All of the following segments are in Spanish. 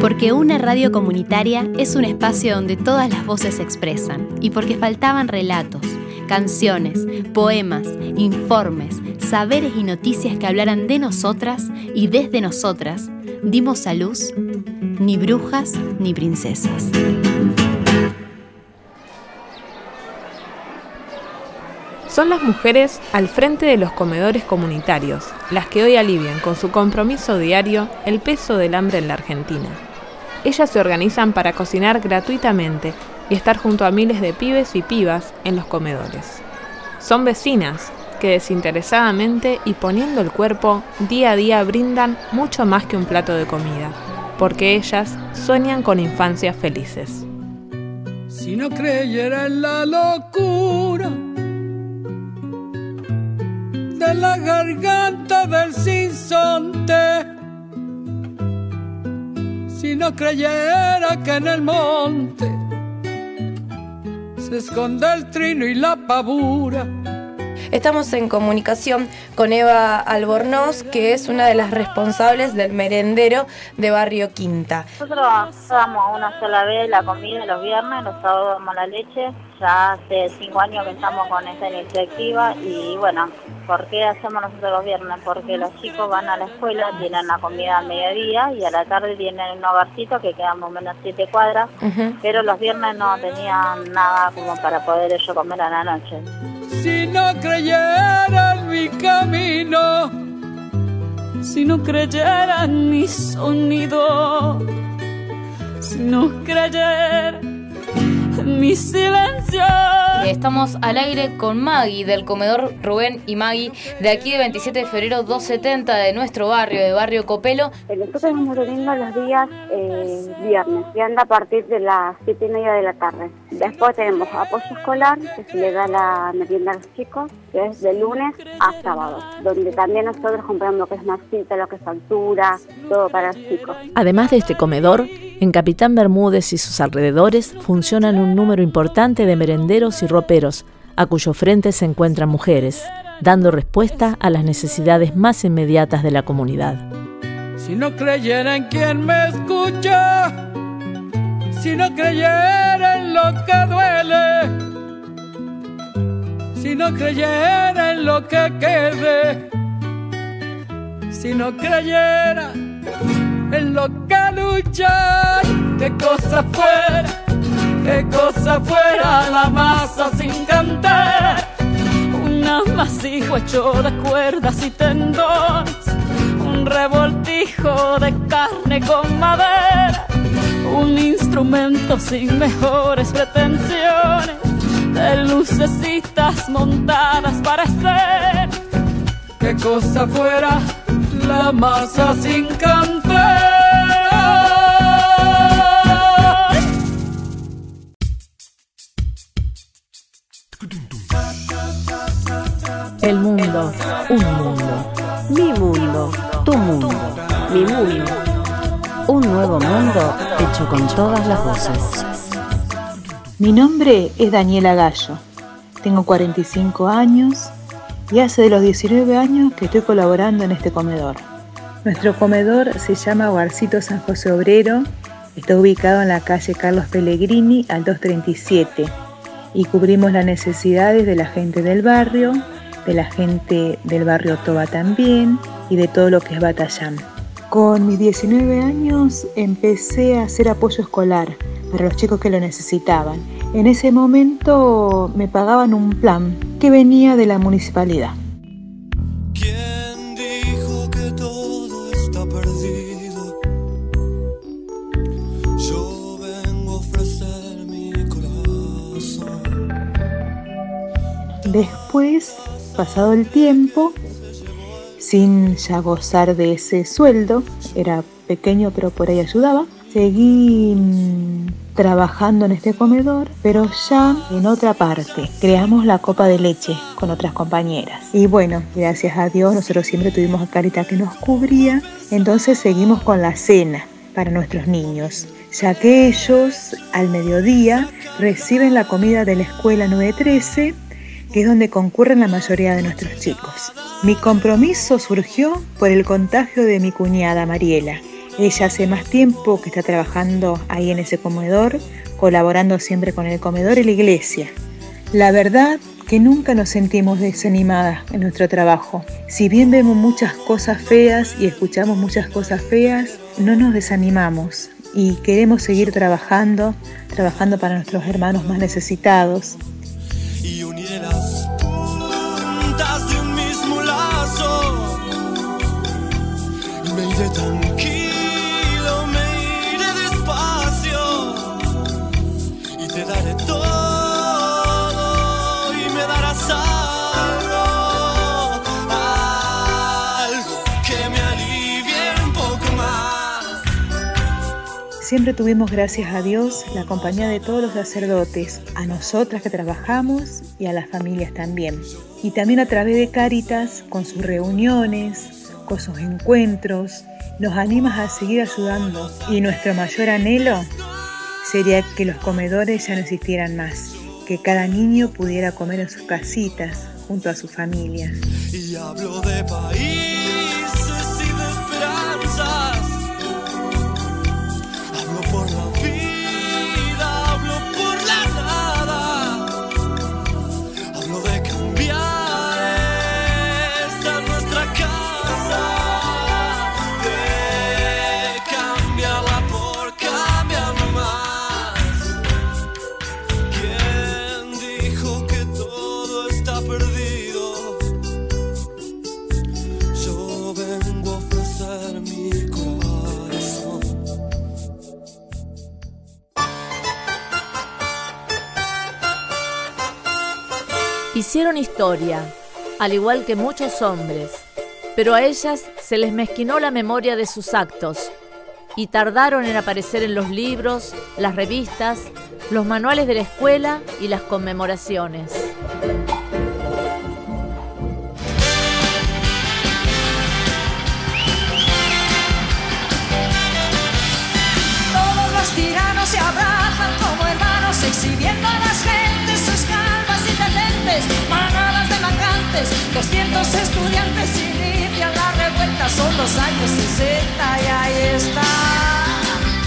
Porque una radio comunitaria es un espacio donde todas las voces se expresan y porque faltaban relatos, canciones, poemas, informes, saberes y noticias que hablaran de nosotras y desde nosotras, dimos a luz ni brujas ni princesas. Son las mujeres al frente de los comedores comunitarios, las que hoy alivian con su compromiso diario el peso del hambre en la Argentina. Ellas se organizan para cocinar gratuitamente y estar junto a miles de pibes y pibas en los comedores. Son vecinas que desinteresadamente y poniendo el cuerpo día a día brindan mucho más que un plato de comida, porque ellas sueñan con infancias felices. Si no creyera en la locura de la garganta del sinsonte, si no creyera que en el monte se esconde el trino y la pavura. Estamos en comunicación con Eva Albornoz, que es una de las responsables del merendero de Barrio Quinta. Nosotros damos una sola vez la comida los viernes, los sábados damos la leche. Ya hace cinco años que estamos con esta iniciativa y bueno, ¿Por qué hacemos nosotros los viernes? Porque los chicos van a la escuela, tienen la comida al mediodía y a la tarde tienen un hogarcito que queda más o menos siete cuadras, pero los viernes no tenían nada como para poder ellos comer a la noche. Si no creyera mi camino, si no creyera en mi sonido, si no creyera mi silencio. Estamos al aire con Maggie del comedor Rubén y Maggie de aquí de 27 de febrero 270 de nuestro barrio, de barrio Copelo. Nosotros estamos reuniendo los días eh, viernes y anda a partir de las 7 y media de la tarde. Después tenemos apoyo escolar que se le da la merienda a los chicos, que es de lunes a sábado, donde también nosotros compramos lo que es masita, lo que es factura, todo para los chicos. Además de este comedor, en Capitán Bermúdez y sus alrededores funcionan un número importante de merenderos y roperos, a cuyo frente se encuentran mujeres, dando respuesta a las necesidades más inmediatas de la comunidad. Si no creyera en quien me escucha, si no creyera en lo que duele, si no creyera en lo que quede, si no creyera en lo que lucha, qué cosa fuera, qué cosa fuera la masa sin cantar, un amasijo hecho de cuerdas y tendones, un revoltijo de carne con madera, un instrumento sin mejores pretensiones, de lucecitas montadas para ser, qué cosa fuera la masa sin cantar. El mundo, un mundo. Mi mundo, tu mundo, mi mundo. Un nuevo mundo hecho con todas las voces. Mi nombre es Daniela Gallo. Tengo 45 años y hace de los 19 años que estoy colaborando en este comedor. Nuestro comedor se llama Hogarcito San José Obrero, está ubicado en la calle Carlos Pellegrini al 237 y cubrimos las necesidades de la gente del barrio, de la gente del barrio Toba también y de todo lo que es Batallán. Con mis 19 años empecé a hacer apoyo escolar para los chicos que lo necesitaban. En ese momento me pagaban un plan que venía de la municipalidad. ¿Quién dijo que todo está perdido? Yo vengo a ofrecer mi corazón. Después, pasado el tiempo, sin ya gozar de ese sueldo, era pequeño pero por ahí ayudaba, seguí trabajando en este comedor, pero ya en otra parte. Creamos la copa de leche con otras compañeras. Y bueno, gracias a Dios nosotros siempre tuvimos a Carita que nos cubría, entonces seguimos con la cena para nuestros niños, ya que ellos al mediodía reciben la comida de la escuela 913 que es donde concurren la mayoría de nuestros chicos. Mi compromiso surgió por el contagio de mi cuñada Mariela. Ella hace más tiempo que está trabajando ahí en ese comedor, colaborando siempre con el comedor y la iglesia. La verdad que nunca nos sentimos desanimadas en nuestro trabajo. Si bien vemos muchas cosas feas y escuchamos muchas cosas feas, no nos desanimamos y queremos seguir trabajando, trabajando para nuestros hermanos más necesitados. Y uniré las puntas de un mismo lazo. Y me iré tranquilo, Siempre tuvimos, gracias a Dios, la compañía de todos los sacerdotes, a nosotras que trabajamos y a las familias también. Y también a través de Cáritas, con sus reuniones, con sus encuentros, nos animas a seguir ayudando. Y nuestro mayor anhelo sería que los comedores ya no existieran más, que cada niño pudiera comer en sus casitas junto a sus familias. Y hablo de Hicieron historia, al igual que muchos hombres, pero a ellas se les mezquinó la memoria de sus actos y tardaron en aparecer en los libros, las revistas, los manuales de la escuela y las conmemoraciones. Todos los tiranos se abrazan como hermanos, exhibiendo las gentes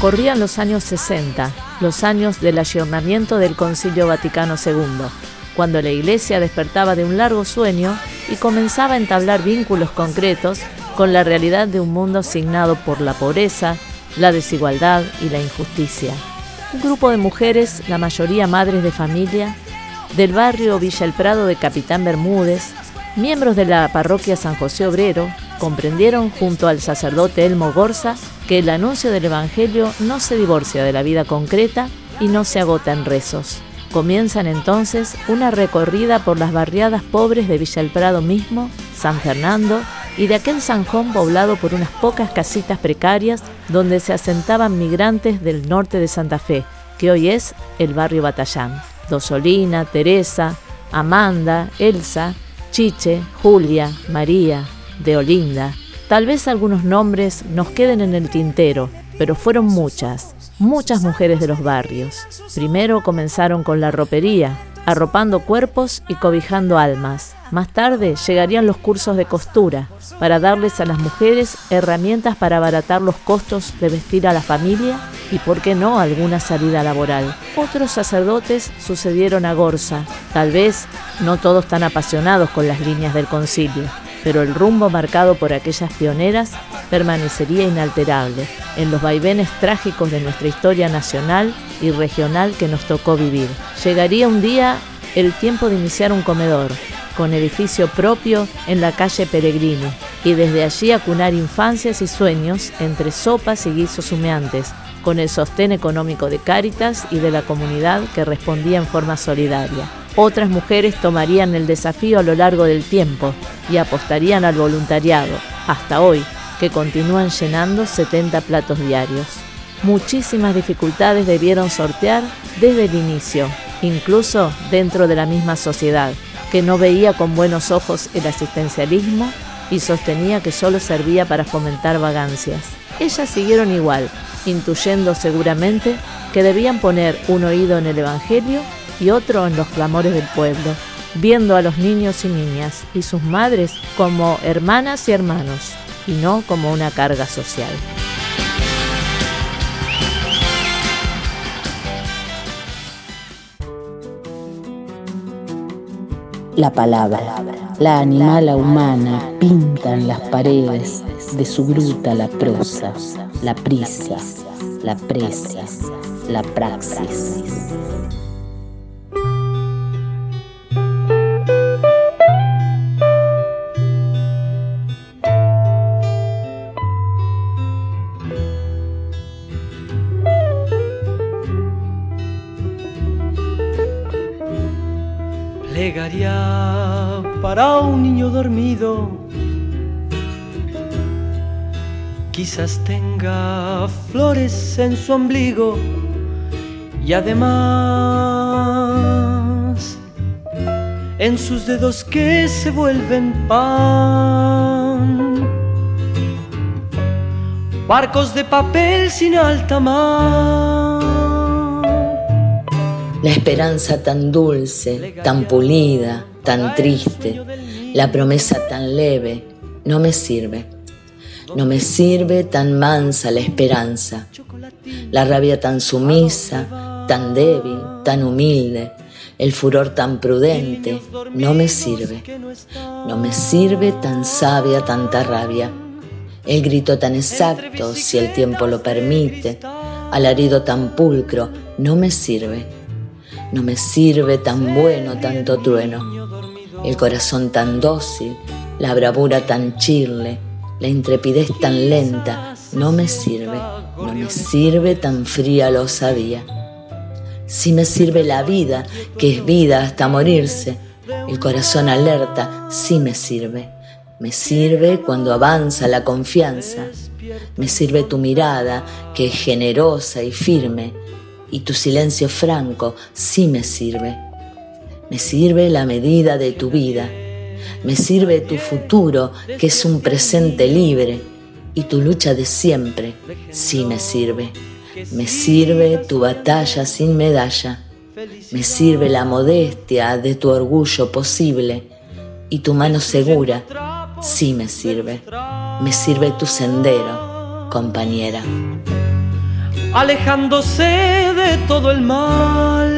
Corrían los años 60, los años del ayornamiento del Concilio Vaticano II, cuando la Iglesia despertaba de un largo sueño y comenzaba a entablar vínculos concretos con la realidad de un mundo signado por la pobreza, la desigualdad y la injusticia. Un grupo de mujeres, la mayoría madres de familia, del barrio Villa El Prado de Capitán Bermúdez, miembros de la parroquia San José Obrero, comprendieron junto al sacerdote Elmo Gorza que el anuncio del Evangelio no se divorcia de la vida concreta y no se agota en rezos. Comienzan entonces una recorrida por las barriadas pobres de Villa El Prado mismo, San Fernando y de aquel Sanjón poblado por unas pocas casitas precarias donde se asentaban migrantes del norte de Santa Fe, que hoy es el barrio Batallán. Dosolina, Teresa, Amanda, Elsa, Chiche, Julia, María, Deolinda. Tal vez algunos nombres nos queden en el tintero, pero fueron muchas, muchas mujeres de los barrios. Primero comenzaron con la ropería, arropando cuerpos y cobijando almas. Más tarde llegarían los cursos de costura, para darles a las mujeres herramientas para abaratar los costos de vestir a la familia y, por qué no, alguna salida laboral. Otros sacerdotes sucedieron a Gorza, tal vez no todos tan apasionados con las líneas del concilio, pero el rumbo marcado por aquellas pioneras permanecería inalterable en los vaivenes trágicos de nuestra historia nacional y regional que nos tocó vivir. Llegaría un día el tiempo de iniciar un comedor, con edificio propio en la calle Peregrini, y desde allí acunar infancias y sueños entre sopas y guisos humeantes, con el sostén económico de Cáritas y de la comunidad que respondía en forma solidaria. Otras mujeres tomarían el desafío a lo largo del tiempo y apostarían al voluntariado, hasta hoy, que continúan llenando 70 platos diarios. Muchísimas dificultades debieron sortear desde el inicio, incluso dentro de la misma sociedad, que no veía con buenos ojos el asistencialismo y sostenía que solo servía para fomentar vagancias. Ellas siguieron igual, intuyendo seguramente que debían poner un oído en el Evangelio y otro en los clamores del pueblo. viendo a los niños y niñas y sus madres como hermanas y hermanos y no como una carga social. La palabra, la animala humana pintan las paredes de su gruta la prosa, la prisa, la presa, la praxis. Para un niño dormido. Quizás tenga flores en su ombligo y además en sus dedos que se vuelven pan. Barcos de papel sin alta mar. La esperanza tan dulce, tan pulida, tan triste, la promesa tan leve, no me sirve. No me sirve tan mansa la esperanza, la rabia tan sumisa, tan débil, tan humilde, el furor tan prudente, no me sirve. No me sirve tan sabia tanta rabia, el grito tan exacto, si el tiempo lo permite, alarido tan pulcro, no me sirve no me sirve tan bueno tanto trueno, el corazón tan dócil, la bravura tan chirle, la intrepidez tan lenta, no me sirve, no me sirve tan fría la osadía. Si me sirve la vida, que es vida hasta morirse, el corazón alerta, sí me sirve. Me sirve cuando avanza la confianza. Me sirve tu mirada, que es generosa y firme, y tu silencio franco sí me sirve. Me sirve la medida de tu vida, me sirve tu futuro que es un presente libre y tu lucha de siempre sí me sirve. Me sirve tu batalla sin medalla, me sirve la modestia de tu orgullo posible y tu mano segura sí me sirve. Me sirve tu sendero, compañera alejándose de todo el mal.